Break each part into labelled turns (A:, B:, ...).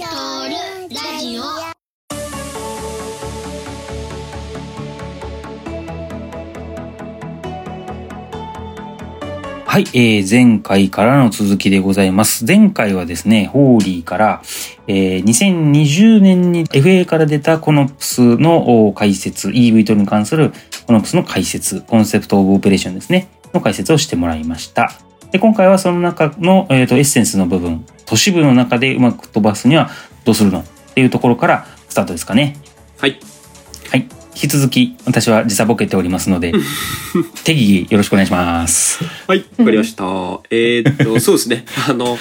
A: トルラジオ
B: はい、えー、前回からの続きでございます。前回はですね、ホーリーから、えー、2020年に FA から出たコノプスの解説、EV トルに関するコノプスの解説、コンセプトオブオペレーションですね、の解説をしてもらいました。で、今回はその中の、えーと、エッセンスの部分、都市部の中でうまく飛ばすにはどうするのっていうところからスタートですかね。
C: はい。
B: はい。引き続き私は時差ボケておりますので 適宜よろしくお願いします
C: はいわかりました えー、っとそうですねあの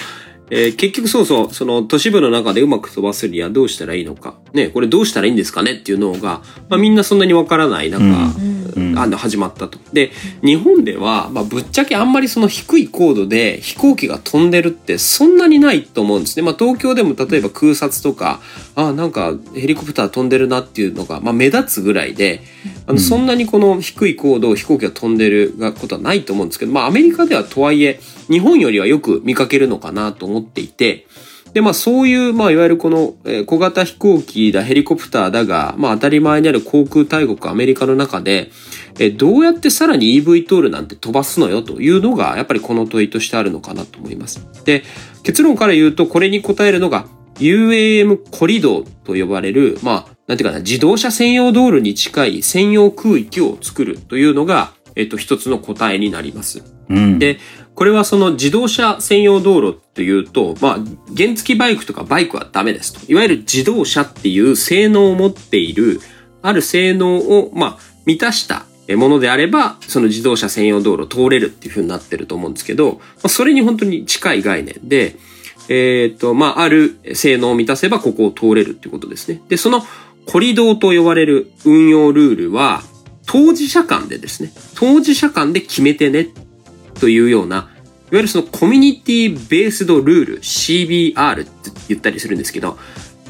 C: えー、結局そうそう、その都市部の中でうまく飛ばすにはどうしたらいいのか。ね、これどうしたらいいんですかねっていうのが、まあみんなそんなにわからない中、うん、あの、始まったと。で、日本では、まあぶっちゃけあんまりその低い高度で飛行機が飛んでるってそんなにないと思うんですね。まあ東京でも例えば空撮とか、あなんかヘリコプター飛んでるなっていうのが、まあ目立つぐらいで、あの、そんなにこの低い高度を飛行機が飛んでることはないと思うんですけど、まあアメリカではとはいえ、日本よりはよく見かけるのかなと思っていて、で、まあそういう、まあいわゆるこの、えー、小型飛行機だ、ヘリコプターだが、まあ当たり前にある航空大国アメリカの中で、えー、どうやってさらに EV トールなんて飛ばすのよというのが、やっぱりこの問いとしてあるのかなと思います。で、結論から言うと、これに答えるのが、UAM コリドーと呼ばれる、まあ、なんていうかな、自動車専用道路に近い専用空域を作るというのが、えっと、一つの答えになります。うん、で、これはその自動車専用道路っていうと、まあ、原付バイクとかバイクはダメですと。いわゆる自動車っていう性能を持っている、ある性能を、まあ、満たしたものであれば、その自動車専用道路通れるっていう風になってると思うんですけど、まあ、それに本当に近い概念で、えっ、ー、と、まあ、ある性能を満たせばここを通れるっていうことですね。で、そのコリドーと呼ばれる運用ルールは、当事者間でですね、当事者間で決めてねというような、いわゆるそのコミュニティベースドルール CBR って言ったりするんですけど、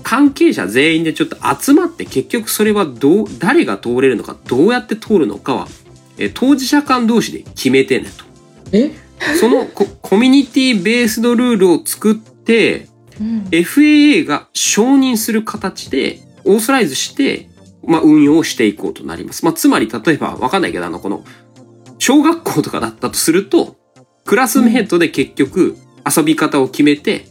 C: 関係者全員でちょっと集まって結局それはどう、誰が通れるのか、どうやって通るのかは、え当事者間同士で決めてねと。
D: え？
C: そのココミュニティベースドルールを作って、うん、FAA が承認する形でオーソライズして、まあ、運用をしていこうとなります。まあ、つまり、例えば、わかんないけど、あの、この、小学校とかだったとすると、クラスメートで結局遊び方を決めて、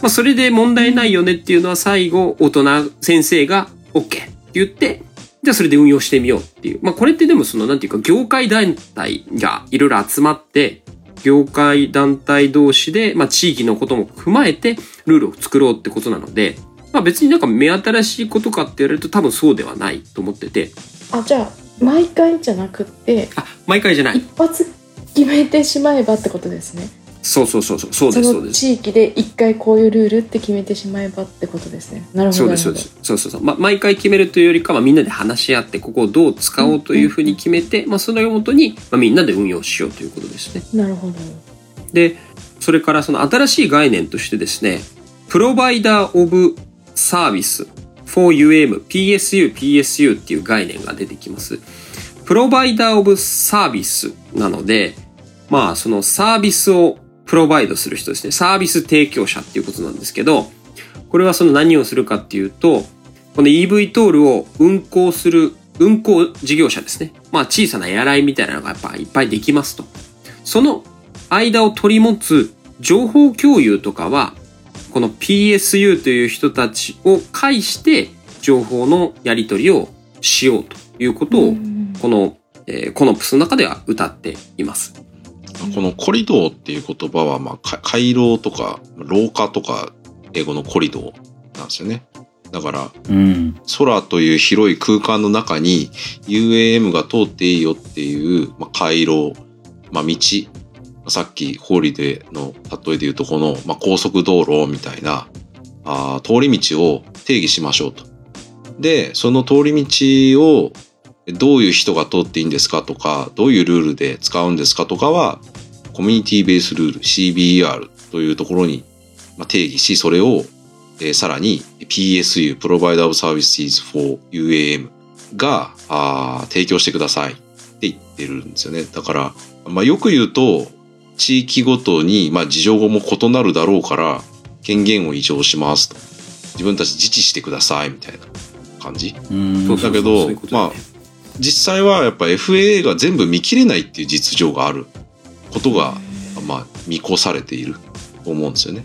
C: まあそれで問題ないよねっていうのは最後大人先生が OK って言って、じゃあそれで運用してみようっていう。まあこれってでもそのなんていうか業界団体がいろいろ集まって、業界団体同士で、まあ地域のことも踏まえてルールを作ろうってことなので、まあ別になんか目新しいことかって言われると多分そうではないと思ってて。
D: あ、じゃあ毎回じゃなくて
C: あ毎回じゃない。
D: 一発決めてしまえばってことですね。
C: そうそうそうそう。そうですそうです。
D: 地域で一回こういうルールって決めてしまえばってことですね。なるほどそうですそうです。
C: そうそうそう、ま、毎回決めるというよりかはみんなで話し合ってここをどう使おうというふうに決めて、うん、まあ、それをもとに、まあ、みんなで運用しようということですね。
D: なるほど。
C: でそれからその新しい概念としてですねプロバイダー・オブ・サービス 4UM、PSU、PSU っていう概念が出てきます。プロバイダーオブサービスなので、まあそのサービスをプロバイドする人ですね。サービス提供者っていうことなんですけど、これはその何をするかっていうと、この EV トールを運行する運行事業者ですね。まあ小さなエアラインみたいなのがやっぱいっぱいできますと。その間を取り持つ情報共有とかはこの PSU という人たちを介して情報のやり取りをしようということを、この、えー、コノプスの中では歌っています。
E: このコリドーっていう言葉は、まあ、回廊とか廊下とか英語のコリドーなんですよね。だから、うん、空という広い空間の中に UAM が通っていいよっていう、まあ、回廊、まあ、道さっきホーリデーの例えで言うとこの、まあ、高速道路みたいなあ通り道を定義しましょうと。で、その通り道をどういう人が通っていいんですかとか、どういうルールで使うんですかとかは、コミュニティベースルール CBER というところに定義し、それを、えー、さらに PSU、Provider of Services for UAM があ提供してくださいって言ってるんですよね。だから、まあ、よく言うと、地域ごとに、まあ、事情も異なるだろうから、権限を移譲しますと。自分たち自治してくださいみたいな感じ。だけど
C: ね
E: ま実際はやっぱ FAA が全部見切れないっていう実情があることが、まあ、見越されていると思うんですよね。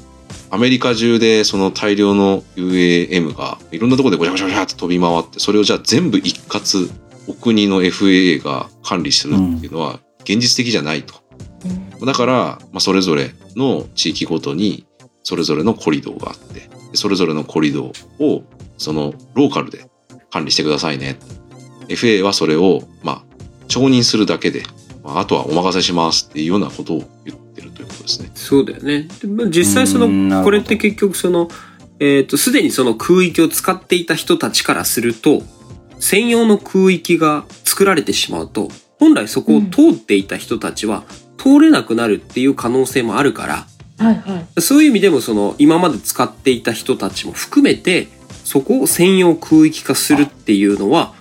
E: アメリカ中でその大量の UAM がいろんなところでごちゃごちゃごちゃって飛び回って、それをじゃあ全部一括お国の FAA が管理するっていうのは現実的じゃないと。だから、まあ、それぞれの地域ごとにそれぞれのコリドーがあって、でそれぞれのコリドーをそのローカルで管理してくださいね。FA はそれを、まあ、承認するだけで、まあ、あとはお任せしますっていうようなことを言ってるということですね。
C: そうだよね。でまあ実際その、これって結局その、えっ、と、すでにその空域を使っていた人たちからすると、専用の空域が作られてしまうと、本来そこを通っていた人たちは通れなくなるっていう可能性もあるから、
D: はいはい。
C: そういう意味でもその、今まで使っていた人たちも含めて、そこを専用空域化するっていうのは、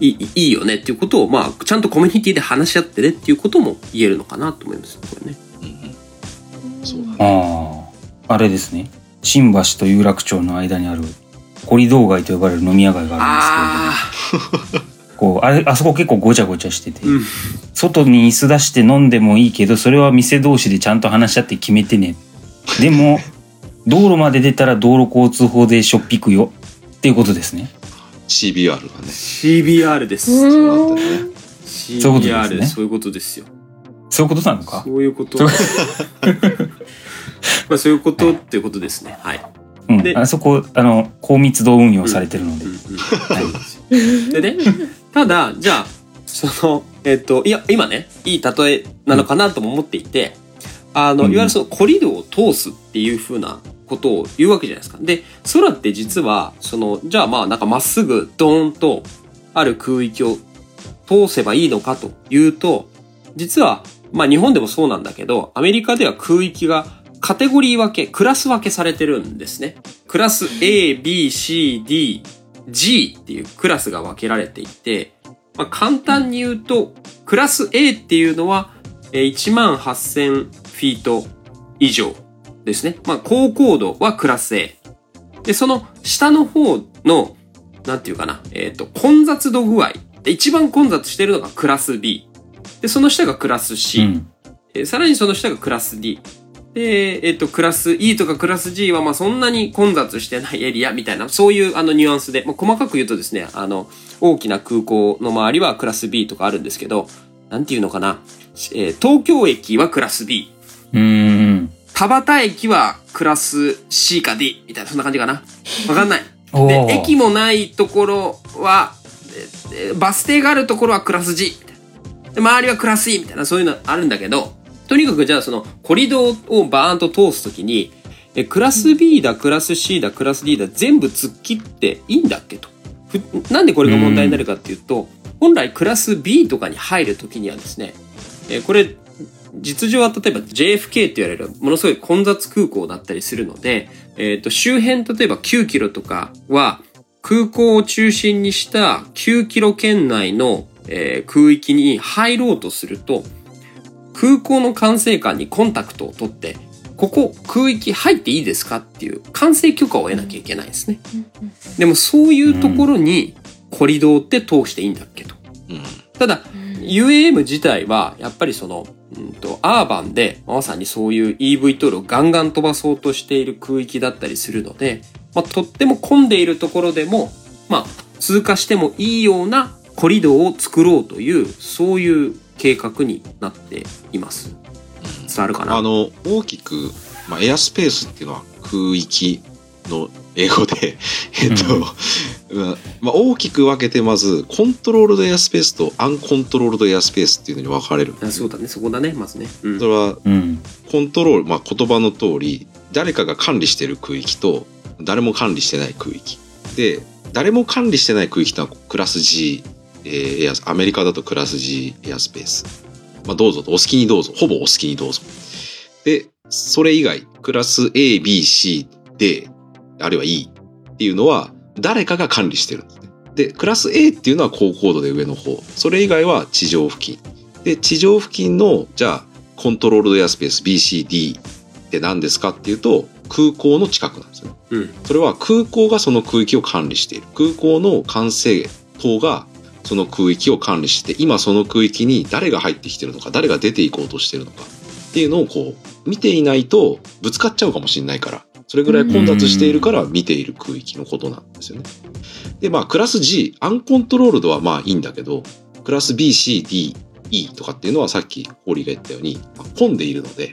C: いいいいよねっていうことを、まあ、ちゃんとコミュニティで話し合ってねっていうことも言えるのかなと思います、これね。
E: うんうん、そうだね。
B: ああ、あれですね。新橋と有楽町の間にある、コリドー街と呼ばれる飲み屋街があるんですけれども、こう、あれ、あそこ結構ごちゃごちゃしてて、
C: うん
B: 外に椅子出して飲んでもいいけど、それは店同士でちゃんと話し合って決めてね。でも、道路まで出たら道路交通法でしょっぴくよ。っていうことですね。
E: CBR がね。
C: CBR です。
D: う
E: そうなってね。
C: CBR そういうことですよ。
B: そういうことなのか？
C: そういうこと。まあそういうことっていうことですね。はい。
B: うん。
C: で
B: あそこ、あの、高密度運用されてるので。
C: うんうんでね、ただ、じゃあ、その、えっ、と、いや、今ね、いい例えなのかなとも思っていて、あの、
B: うん
C: いわゆるそのコリドーを通すっていう風なことを言うわけじゃないですか。で、空って実は、その、じゃあまあなんかまっすぐドーンとある空域を通せばいいのかというと、実は、まあ日本でもそうなんだけど、アメリカでは空域がカテゴリー分け、クラス分けされてるんですね。クラス A, B, C, D, G っていうクラスが分けられていて、まあ、簡単に言うと、クラス A っていうのは、えー1万8000フィート以上ですね。まあ、高高度はクラス A。で、その下の方の、なんていうかな、えっ、と、混雑度具合。で一番混雑してるのがクラス B。で、その下がクラス C。
B: うん。
C: えーさらにその下がクラス D。で、えっ、と、クラス E とかクラス G は、まあ、そんなに混雑してないエリアみたいな、そういうあのニュアンスで、まあ、細かく言うとですね、あの、大きな空港の周りはクラス B とかあるんですけど、なんていうのかな、えー東京駅はクラス B。
B: うーん。
C: 田端駅はクラス C か D みたいな、そんな感じかな。わかんない。で、駅もないところは、えーバス停があるところはクラス G みたいな。で、周りはクラス E みたいな、そういうのあるんだけど、とにかくじゃあそのコリドーをバーンと通すときに、え、クラス B だ、クラス C だ、クラス D だ、全部突っ切っていいんだっけと。なんでこれが問題になるかっていうと、本来クラス B とかに入るときにはですね、えこれ、実情は例えば JFK って言われるものすごい混雑空港だったりするので、えっ、と、周辺例えば9キロとかは空港を中心にした9キロ圏内の、えー空域に入ろうとすると、空港の管制官にコンタクトを取って、ここ空域入っていいですかっていう管制許可を得なきゃいけないんですね。でもそういうところにコリドーって通していいんだっけと。ただ、UAM 自体は、やっぱりその、うんと、アーバンで、まさにそういう EVTOL をガンガン飛ばそうとしている空域だったりするので、まあ、とっても混んでいるところでも、まあ、通過してもいいようなコリドーを作ろうという、そういう計画になっています。伝わるかな？
E: あの、大きく、まあ、エアスペースっていうのは空域の英語で、えっと、うんまあ、大きく分けてまず、コントロールドエアスペースとアンコントロールドエアスペースっていうのに分かれる。
C: あそうだね、そこだね、まずね。うん
E: それは、
B: うん。
E: コントロール、まあ、言葉の通り、誰かが管理してる空域と、誰も管理してない空域。で、誰も管理してない空域とはクラス G、えーエアス、アメリカだとクラス G エアスペース。まあ、どうぞと、お好きにどうぞ。ほぼお好きにどうぞ。で、それ以外、クラス A、B、C、D、あるいは E っていうのは、誰かが管理してるんですね。で、クラス A っていうのは高高度で上の方。それ以外は地上付近。で、地上付近の、じゃあ、コントロールドエアスペース BCD って何ですかっていうと、空港の近くなんですよね。
C: うん。
E: それは空港がその空域を管理している。空港の管制塔がその空域を管理して、今その空域に誰が入ってきてるのか、誰が出ていこうとしてるのかっていうのをこう、見ていないとぶつかっちゃうかもしれないから、それぐらい混雑しているから見ている空域のことなんですよね。で、まあ、クラス G、アンコントロールドはまあいいんだけど、クラス B、C、D、E とかっていうのはさっきホーリーが言ったように、まあ混んでいるので、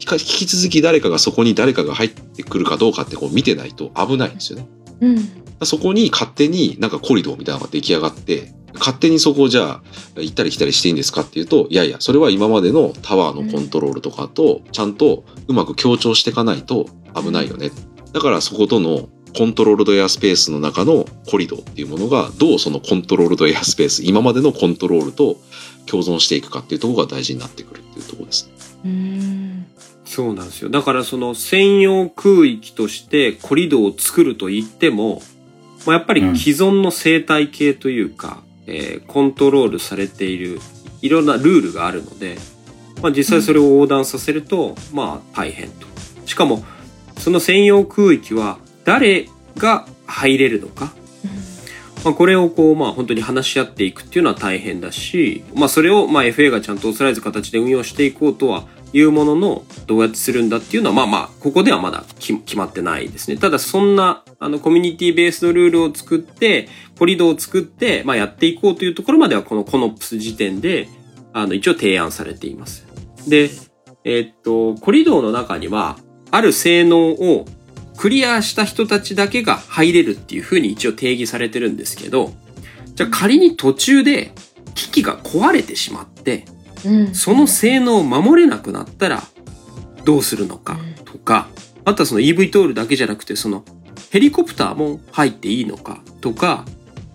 E: 引き続き誰かがそこに誰かが入ってくるかどうかってこう見てないと危ないんですよね。
D: うん。
E: そこに勝手になんかコリドーみたいなのが出来上がって、勝手にそこをじゃあ行ったり来たりしていいんですかっていうと、いやいや、それは今までのタワーのコントロールとかとちゃんとうまく強調していかないと危ないよね。だからそことのコントロールドエアスペースの中のコリドーっていうものがどうそのコントロールドエアスペース、今までのコントロールと共存していくかっていうところが大事になってくるっていうところですね。
D: うん。
C: そうなんですよ。だからその専用空域としてコリドーを作ると言っても、まあ、やっぱり既存の生態系というか、えーコントロールされているいろんなルールがあるので、まあ、実際それを横断させると、まあ大変と。しかも、その専用空域は誰が入れるのか。まあ、これをこう、まあ本当に話し合っていくっていうのは大変だし、まあそれをまあ FA がちゃんとオーソライズ形で運用していこうとはいうものの、どうやってするんだっていうのは、まあまあ、ここではまだ決まってないですね。ただそんな、あの、コミュニティベースのルールを作って、コリドを作って、まあやっていこうというところまでは、このコノプス時点で、あの、一応提案されています。で、えーっと、コリドーの中には、ある性能をクリアした人たちだけが入れるっていう風に一応定義されてるんですけど、じゃあ仮に途中で機器が壊れてしまって、
D: うん。
C: その性能を守れなくなったらどうするのかとか、あとはその EV トールだけじゃなくて、そのヘリコプターも入っていいのかとか、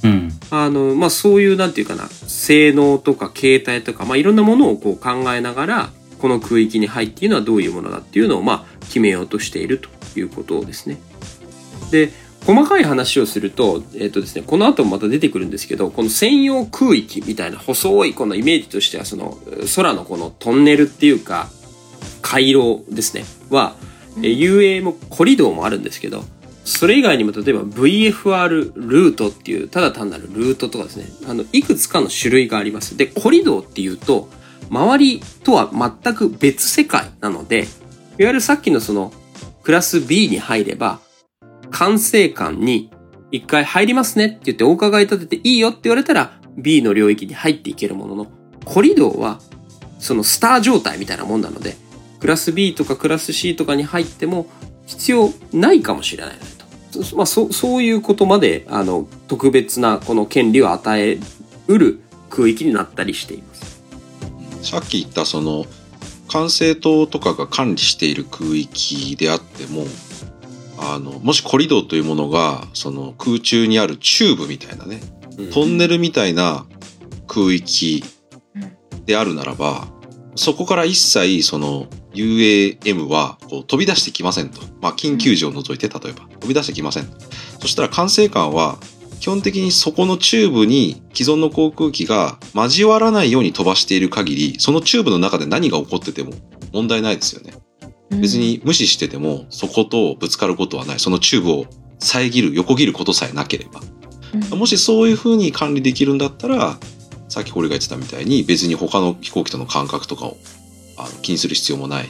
B: うん。
C: あの、まあ、そういう、なんていうかな、性能とか形態とか、まあ、いろんなものをこう考えながら、この空域に入っているのはどういうものだっていうのを、まあ、決めようとしているということですね。で、細かい話をすると、えっ、とですね、この後もまた出てくるんですけど、この専用空域みたいな細いこのイメージとしては、その空のこのトンネルっていうか、回廊ですね、は、えー UA もコリドーもあるんですけど、それ以外にも例えば VFR ルートっていう、ただ単なるルートとかですね、あの、いくつかの種類があります。で、コリドーっていうと、周りとは全く別世界なので、いわゆるさっきのその、クラス B に入れば、管制官に一回入りますねって言ってお伺い立てていいよって言われたら B の領域に入っていけるものの、コリドーはそのスター状態みたいなもんなので、クラス B とかクラス C とかに入っても必要ないかもしれないと。まあ、そそういうことまで、あの、特別なこの権利を与えうる空域になったりしています。
E: さっき言ったその管制塔とかが管理している空域であってもあのもしコリドーというものがその空中にあるチューブみたいなね
C: うん
E: トンネルみたいな空域であるならばそこから一切その UAM はこう飛び出してきませんと。まあ緊急時を除いて例えば飛び出してきません。そしたら管制官は基本的にそこのチューブに既存の航空機が交わらないように飛ばしている限り、そのチューブの中で何が起こってても問題ないですよね。別に無視しててもそことぶつかることはない。そのチューブを遮る、横切ることさえなければ。もしそういう風に管理できるんだったら、さっき堀が言ってたみたいに別に他の飛行機との間隔とかをあの気にする必要もない。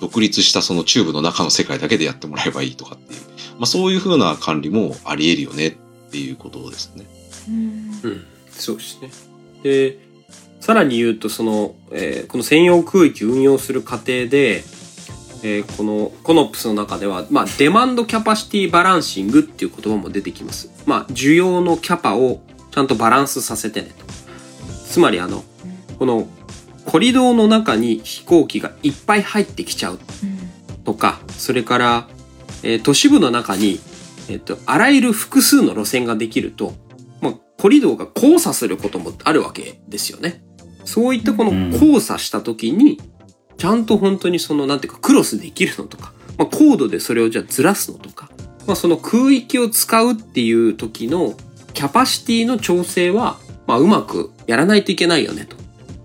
E: 独立したそのチューブの中の世界だけでやってもらえばいいとかっていう。まあそういう風な管理もあり得るよねっていうことですね。
D: うん
C: うん、そうですね。で、さらに言うと、その、えーこの専用空域運用する過程で、えーこのコノップスの中では、まあ、デマンドキャパシティバランシングっていう言葉も出てきます。まあ、需要のキャパをちゃんとバランスさせてねと。つまり、あの、この、コリドーの中に飛行機がいっぱい入ってきちゃうとか、それから、えー都市部の中に、えっと、あらゆる複数の路線ができると、まあ、コリドーが交差することもあるわけですよね。そういったこの
B: うん
C: 交差した時に、ちゃんと本当にその、なんていうか、クロスできるのとか、まあ、コードでそれをじゃあずらすのとか、まあ、その空域を使うっていう時のキャパシティの調整は、まあ、うまくやらないといけないよねと。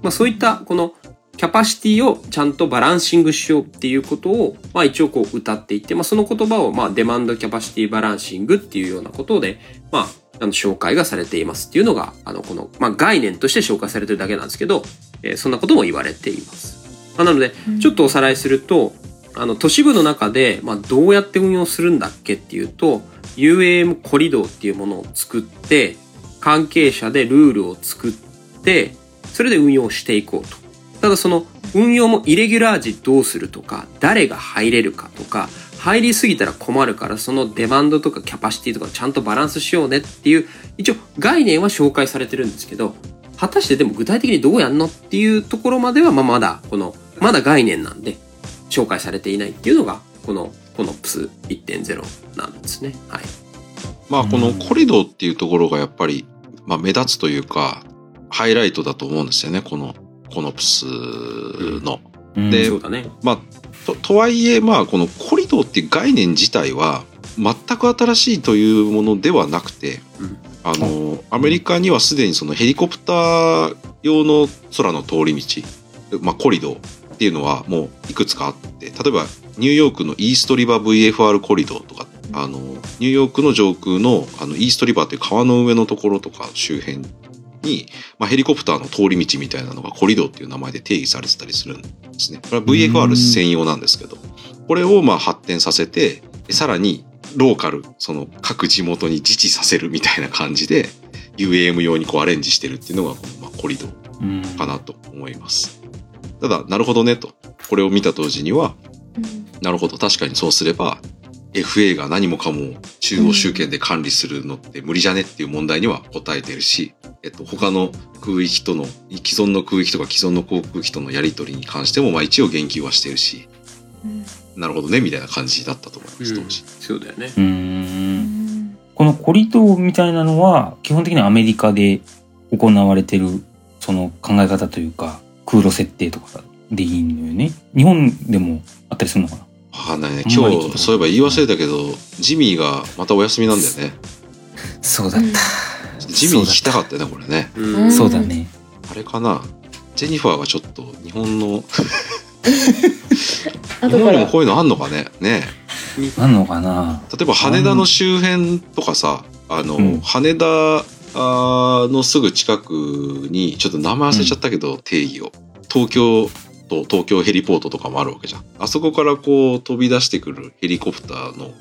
C: まあ、そういった、この、キャパシティをちゃんとバランシングしようっていうことを、まあ一応こう歌っていて、まあその言葉を、まあデマンドキャパシティバランシングっていうようなことで、まあ、あの、紹介がされていますっていうのが、あの、この、まあ概念として紹介されてるだけなんですけど、えー、そんなことも言われています。まあ、なので、ちょっとおさらいすると、あの、都市部の中で、まあどうやって運用するんだっけっていうと、UAM コリドーっていうものを作って、関係者でルールを作って、それで運用していこうと。ただその運用もイレギュラー時どうするとか、誰が入れるかとか、入りすぎたら困るからそのデマンドとかキャパシティとかちゃんとバランスしようねっていう、一応概念は紹介されてるんですけど、果たしてでも具体的にどうやんのっていうところまでは、まあまだ、この、まだ概念なんで、紹介されていないっていうのが、この、この PS1.0 なんですね。はい。
E: まあ、このコリドーっていうところがやっぱり、まあ目立つというか、ハイライトだと思うんですよね、このコノプスの。
C: うん、で、ね、
E: まあと、とはいえ、まあ、このコリドーっていう概念自体は、全く新しいというものではなくて、うん、あの、アメリカにはすでにそのヘリコプター用の空の通り道、まあ、コリドーっていうのはもういくつかあって、例えばニューヨークのイーストリバー VFR コリドーとか、あの、ニューヨークの上空のあのイーストリバーっていう川の上のところとか周辺に、まあ、ヘリコプターの通り道みたいなのがコリドーっていう名前で定義されてたりするんですね。これは VFR 専用なんですけど、これをまあ発展させて、さらにローカル、その各地元に自治させるみたいな感じで、UAM 用にこうアレンジしてるっていうのが、まあ、コリドーかなと思います。ただ、なるほどねと。これを見た当時には、なるほど、確かにそうすれば、FA が何もかも中央集権で管理するのって無理じゃねっていう問題には答えてるし、えっと、他の空域との、既存の空域とか既存の航空機とのやり取りに関しても、まあ一応言及はしてるし、うん、なるほどね、みたいな感じだったと思います、当時。
C: そうだよね。
B: うんこのコリドーみたいなのは、基本的にアメリカで行われてる、その考え方というか、空路設定とかでいいのよね。日本でもあったりするのかな？
E: わかんないね。今日、そういえば言い忘れたけど、ジミーがまたお休みなんだよね。
B: そうだった。
E: ジミー行きたかったよね、これね。
B: そうだね。
E: あれかな？ジェニファーがちょっと日本の 日本にもこういうのあんのかね？ね
B: あんのかな？
E: 例えば羽田の周辺とかさ、あの、うん、羽田のすぐ近くに、ちょっと名前忘れちゃったけど、うん、定義を。東京と東京ヘリポートとかもあるわけじゃん。あそこからこう飛び出してくるヘリコプターの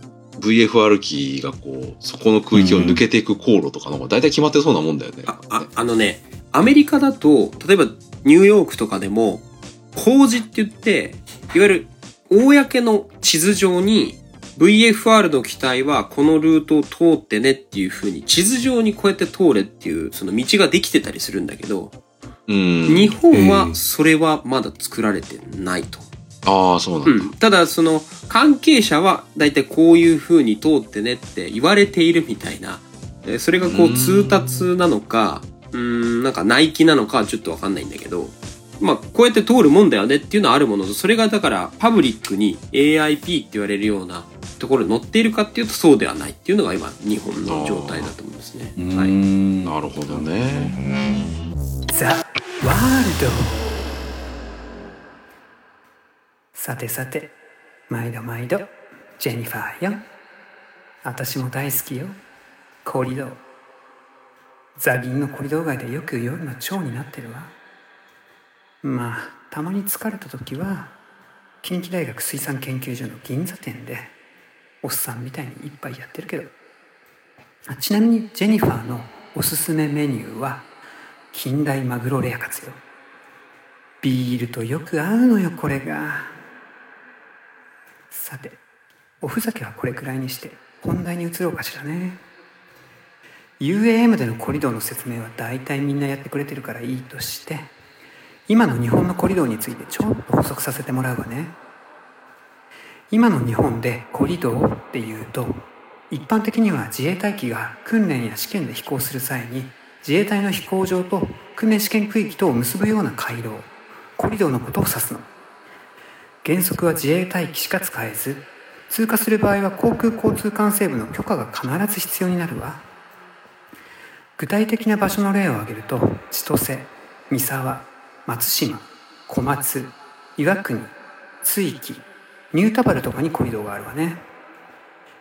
E: VFR 機がこう、そこの空域を抜けていく航路とかのが大体決まってそうなもんだよね。
C: あああのね、アメリカだと、例えばニューヨークとかでも、工事って言って、いわゆる公の地図上に VFR の機体はこのルートを通ってねっていう風に地図上にこうやって通れっていうその道ができてたりするんだけど、日本はそれはまだ作られてないと。
E: ああ、そうなんだ、うん。
C: ただ、その、関係者は、だいたいこういう風に通ってねって言われているみたいな、それがこう通達なのか、うん、なんか内規なのかはちょっとわかんないんだけど、まあ、こうやって通るもんだよねっていうのはあるものと、それがだからパブリックに AIP って言われるようなところに載っているかっていうとそうではないっていうのが今日本の状態だと思うんですね。
E: はい、なるほどね。ザ・ワールド。
F: さてさて毎度毎度ジェニファーよ。私も大好きよ。コリドー。ザギンのコリドー街でよく夜の蝶になってるわ。まあたまに疲れた時は近畿大学水産研究所の銀座店でおっさんみたいに一杯やってるけど。ちなみにジェニファーのおすすめメニューは近代マグロレアカツよ。ビールとよく合うのよこれが。さておふざけはこれくらいにして本題に移ろうかしらね。UAM でのコリドーの説明は大体みんなやってくれてるからいいとして今の日本のコリドーについてちょっと補足させてもらうわね。今の日本でコリドーっていうと一般的には自衛隊機が訓練や試験で飛行する際に自衛隊の飛行場と訓練試験区域とを結ぶような回廊コリドーのことを指すの。原則は自衛隊機しか使えず通過する場合は航空交通管制部の許可が必ず必要になるわ。具体的な場所の例を挙げると千歳三沢松島小松岩国津域ニュータバルとかにコリドがあるわね。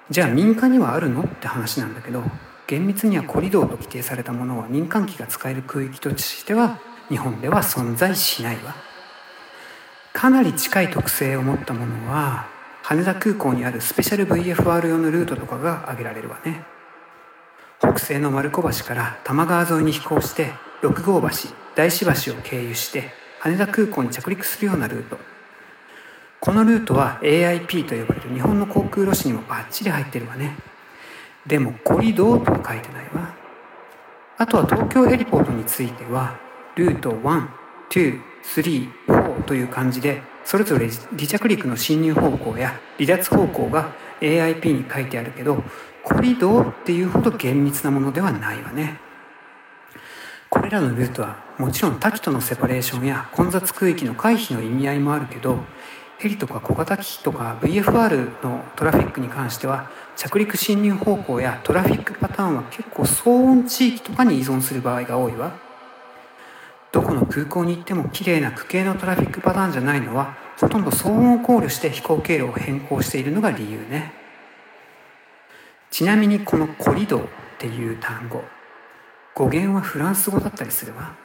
F: じゃあ民間にはあるのって話なんだけど厳密にはコリドーと規定されたものは民間機が使える空域としては日本では存在しないわ。かなり近い特性を持ったものは羽田空港にあるスペシャル VFR 用のルートとかが挙げられるわね。北西の丸子橋から多摩川沿いに飛行して六郷橋大師橋を経由して羽田空港に着陸するようなルート。このルートは AIP と呼ばれる日本の航空路線にもバッチリ入ってるわね。でもコリドーとは書いてないわ。あとは東京ヘリポートについてはルート1,2,3,4という感じでそれぞれ離着陸の進入方向や離脱方向が AIP に書いてあるけどコリドーっていうほど厳密なものではないわね。これらのルートはもちろん多機とのセパレーションや混雑区域の回避の意味合いもあるけどヘリとか小型機器とか VFR のトラフィックに関しては着陸進入方向やトラフィックパターンは結構騒音地域とかに依存する場合が多いわ。どこの空港に行っても綺麗な区形のトラフィックパターンじゃないのはほとんど騒音を考慮して飛行経路を変更しているのが理由ね。ちなみにこのコリドーっていう単語語源はフランス語だったりするわ。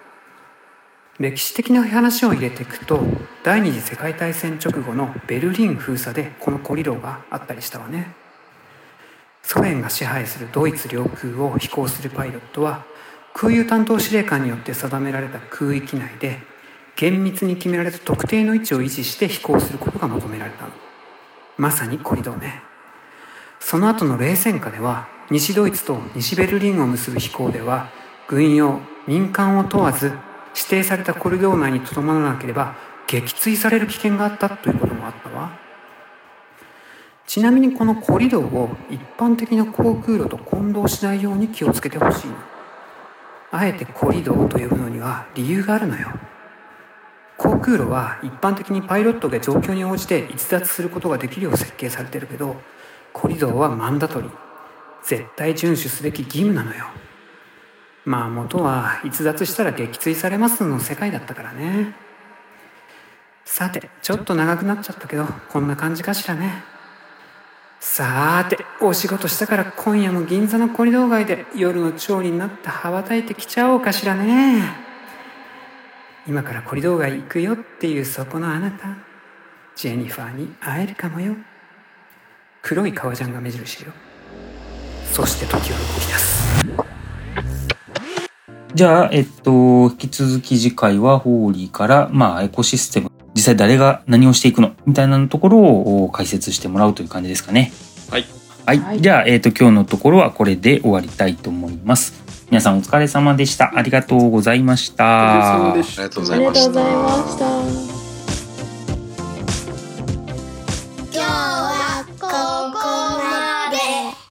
F: 歴史的な話を入れていくと第二次世界大戦直後のベルリン封鎖でこのコリドーがあったりしたわね。ソ連が支配するドイツ領空を飛行するパイロットは空輸担当司令官によって定められた空域内で厳密に決められた特定の位置を維持して飛行することが求められたの。まさにコリドーね。その後の冷戦下では西ドイツと西ベルリンを結ぶ飛行では軍用民間を問わず指定されたコリドー内にとどまらなければ撃墜される危険があったということもあったわ。ちなみにこのコリドーを一般的な航空路と混同しないように気をつけてほしいのあえてコリドーと呼ぶのには理由があるのよ。航空路は一般的にパイロットが状況に応じて逸脱することができるよう設計されてるけどコリドーはマンダトリ絶対遵守すべき義務なのよ。まあ元は逸脱したら撃墜されますの世界だったからね。さてちょっと長くなっちゃったけどこんな感じかしらね。さーてお仕事したから今夜も銀座のコリドー街で夜の蝶になって羽ばたいてきちゃおうかしらね。今からコリドー街行くよっていうそこのあなた。ジェニファーに会えるかもよ。黒い革ジャンが目印よ。そして時は動き出す。
B: じゃあ、えっと、引き続き次回はホーリーから、まあ、エコシステム、実際誰が何をしていくのみたいなところを解説してもらうという感じですかね。
C: はい。
B: はい。はい、じゃあ、えっと、今日のところはこれで終わりたいと思います。皆さんお疲れ様でした。ありがとうございました。
E: ありがとうございました。